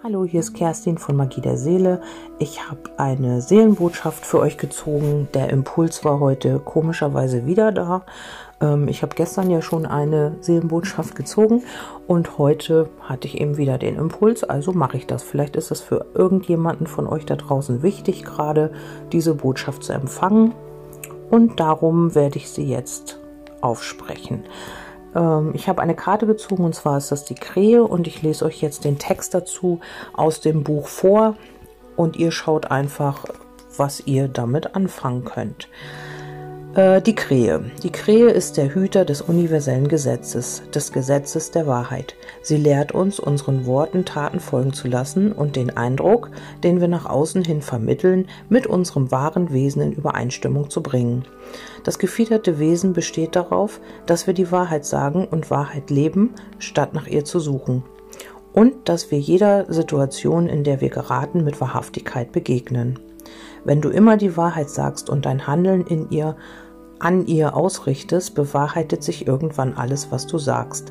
Hallo, hier ist Kerstin von Magie der Seele. Ich habe eine Seelenbotschaft für euch gezogen. Der Impuls war heute komischerweise wieder da. Ähm, ich habe gestern ja schon eine Seelenbotschaft gezogen und heute hatte ich eben wieder den Impuls, also mache ich das. Vielleicht ist es für irgendjemanden von euch da draußen wichtig, gerade diese Botschaft zu empfangen und darum werde ich sie jetzt aufsprechen. Ähm, ich habe eine Karte gezogen und zwar ist das die Krähe und ich lese euch jetzt den Text dazu aus dem Buch vor und ihr schaut einfach, was ihr damit anfangen könnt. Äh, die Krähe. Die Krähe ist der Hüter des universellen Gesetzes, des Gesetzes der Wahrheit. Sie lehrt uns, unseren Worten Taten folgen zu lassen und den Eindruck, den wir nach außen hin vermitteln, mit unserem wahren Wesen in Übereinstimmung zu bringen. Das gefiederte Wesen besteht darauf, dass wir die Wahrheit sagen und Wahrheit leben, statt nach ihr zu suchen. Und dass wir jeder Situation, in der wir geraten, mit Wahrhaftigkeit begegnen. Wenn du immer die Wahrheit sagst und dein Handeln in ihr an ihr ausrichtest, bewahrheitet sich irgendwann alles, was du sagst.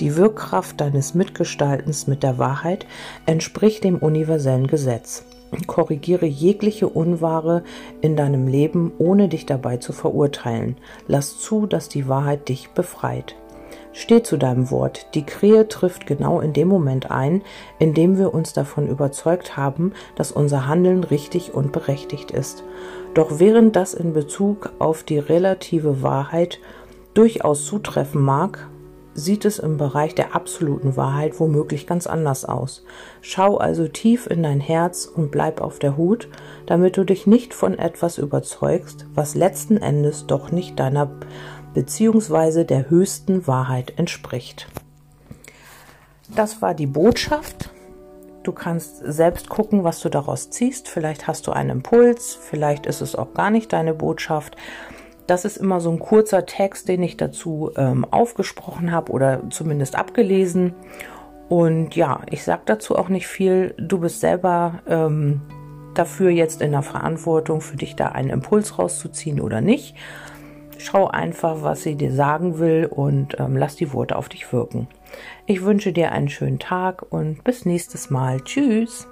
Die Wirkkraft deines Mitgestaltens mit der Wahrheit entspricht dem universellen Gesetz. Korrigiere jegliche Unwahre in deinem Leben, ohne dich dabei zu verurteilen. Lass zu, dass die Wahrheit dich befreit. Steh zu deinem Wort. Die Krähe trifft genau in dem Moment ein, in dem wir uns davon überzeugt haben, dass unser Handeln richtig und berechtigt ist. Doch während das in Bezug auf die relative Wahrheit durchaus zutreffen mag, sieht es im Bereich der absoluten Wahrheit womöglich ganz anders aus. Schau also tief in dein Herz und bleib auf der Hut, damit du dich nicht von etwas überzeugst, was letzten Endes doch nicht deiner bzw. der höchsten Wahrheit entspricht. Das war die Botschaft. Du kannst selbst gucken, was du daraus ziehst. Vielleicht hast du einen Impuls, vielleicht ist es auch gar nicht deine Botschaft. Das ist immer so ein kurzer Text, den ich dazu ähm, aufgesprochen habe oder zumindest abgelesen. Und ja, ich sage dazu auch nicht viel. Du bist selber ähm, dafür jetzt in der Verantwortung, für dich da einen Impuls rauszuziehen oder nicht. Schau einfach, was sie dir sagen will und ähm, lass die Worte auf dich wirken. Ich wünsche dir einen schönen Tag und bis nächstes Mal. Tschüss.